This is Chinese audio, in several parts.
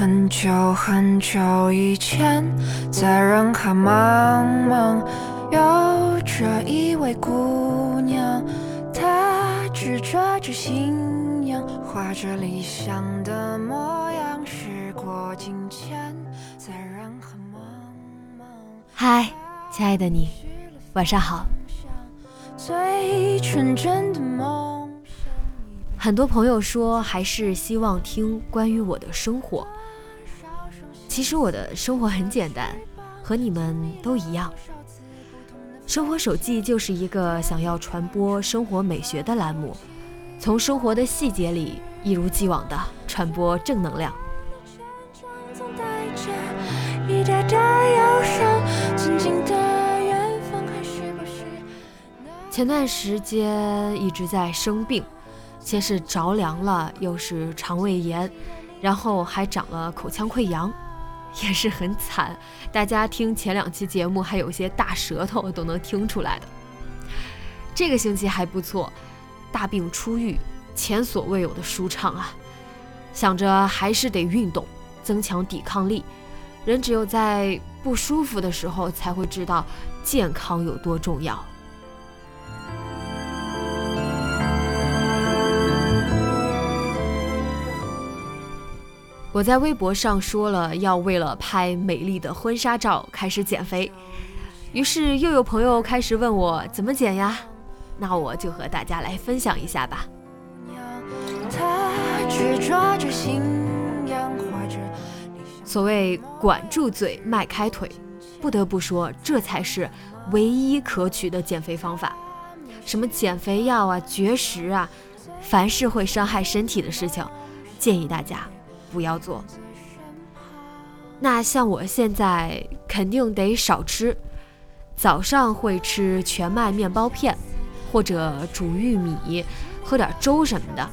很久很久以前，在人海茫茫，有着一位姑娘，她执着着信仰，画着理想的模样。时过境迁，在人海茫茫。嗨，亲爱的你，晚上好。最纯真的梦。很多朋友说，还是希望听关于我的生活。其实我的生活很简单，和你们都一样。生活手记就是一个想要传播生活美学的栏目，从生活的细节里一如既往的传播正能量。前段时间一直在生病，先是着凉了，又是肠胃炎，然后还长了口腔溃疡。也是很惨，大家听前两期节目还有些大舌头都能听出来的。这个星期还不错，大病初愈，前所未有的舒畅啊！想着还是得运动，增强抵抗力。人只有在不舒服的时候，才会知道健康有多重要。我在微博上说了要为了拍美丽的婚纱照开始减肥，于是又有朋友开始问我怎么减呀？那我就和大家来分享一下吧。所谓管住嘴，迈开腿，不得不说，这才是唯一可取的减肥方法。什么减肥药啊、绝食啊，凡是会伤害身体的事情，建议大家。不要做。那像我现在肯定得少吃，早上会吃全麦面包片，或者煮玉米，喝点粥什么的，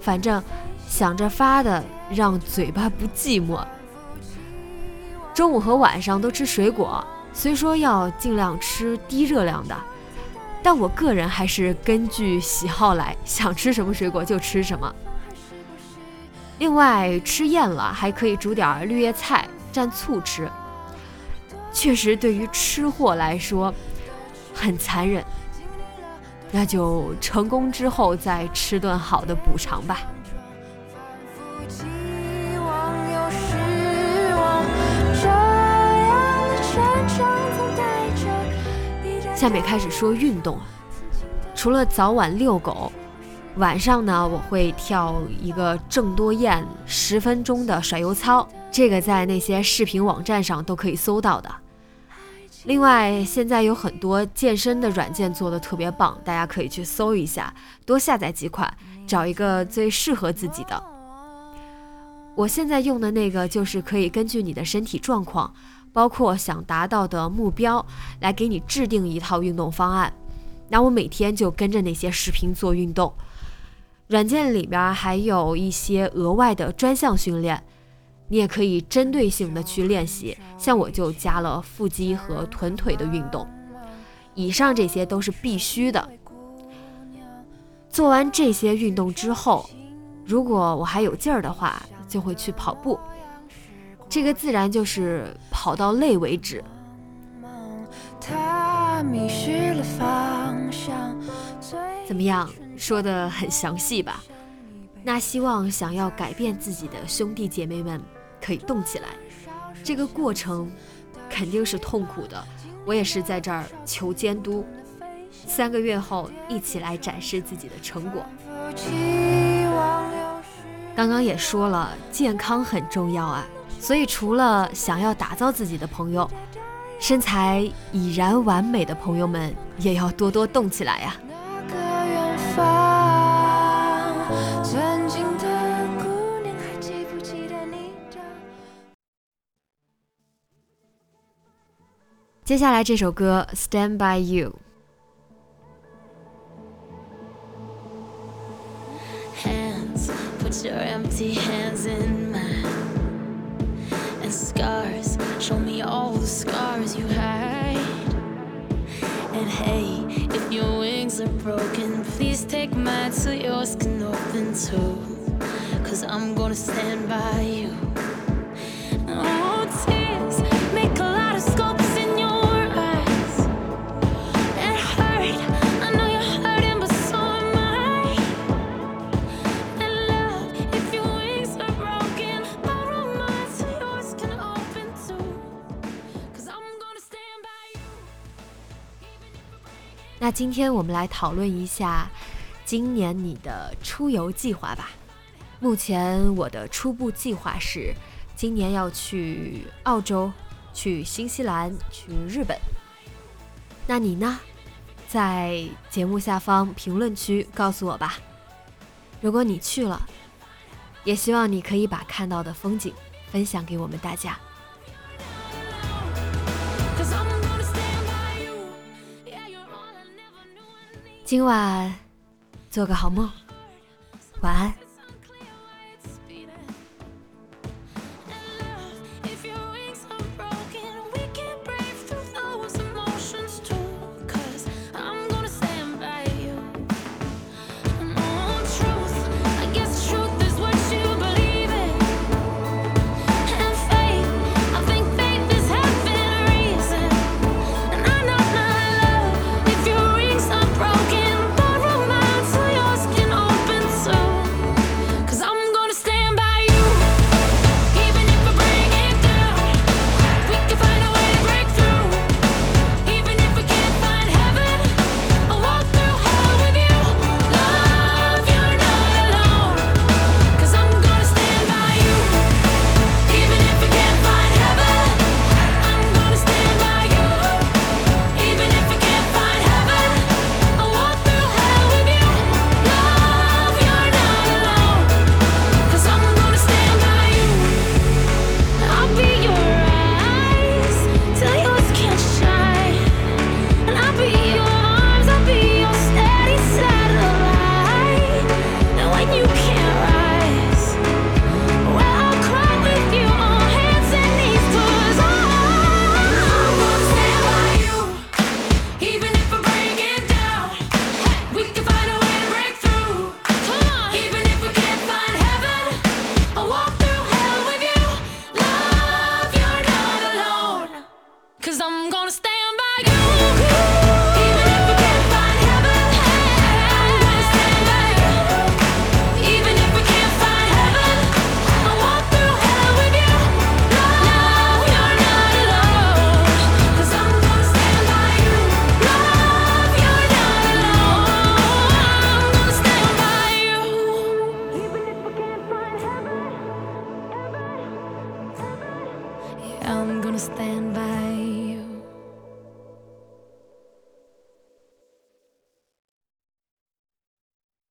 反正想着发的让嘴巴不寂寞。中午和晚上都吃水果，虽说要尽量吃低热量的，但我个人还是根据喜好来，想吃什么水果就吃什么。另外，吃厌了还可以煮点绿叶菜蘸醋吃。确实，对于吃货来说很残忍。那就成功之后再吃顿好的补偿吧。下面开始说运动，除了早晚遛狗。晚上呢，我会跳一个郑多燕十分钟的甩油操，这个在那些视频网站上都可以搜到的。另外，现在有很多健身的软件做的特别棒，大家可以去搜一下，多下载几款，找一个最适合自己的。我现在用的那个就是可以根据你的身体状况，包括想达到的目标，来给你制定一套运动方案。那我每天就跟着那些视频做运动。软件里边还有一些额外的专项训练，你也可以针对性的去练习。像我就加了腹肌和臀腿的运动，以上这些都是必须的。做完这些运动之后，如果我还有劲儿的话，就会去跑步。这个自然就是跑到累为止。怎么样？说的很详细吧？那希望想要改变自己的兄弟姐妹们可以动起来。这个过程肯定是痛苦的，我也是在这儿求监督。三个月后一起来展示自己的成果。刚刚也说了，健康很重要啊，所以除了想要打造自己的朋友，身材已然完美的朋友们也要多多动起来呀。曾经的姑娘还记不记得你的接下来这首歌《Stand by You》。Hands, put your empty hands in mine. And scars, show me all the scars you hide. mine so yours can open too. Cause I'm gonna stand by you. Oh, tears make a lot of sculpts in your eyes. It hurt, I know you're hurting, but so am I. And love, if your wings are broken, borrow mine so yours can open too. Cause I'm gonna stand by you. Even if we're breaking 那今天我们来讨论一下 今年你的出游计划吧。目前我的初步计划是，今年要去澳洲、去新西兰、去日本。那你呢？在节目下方评论区告诉我吧。如果你去了，也希望你可以把看到的风景分享给我们大家。今晚做个好梦，晚安。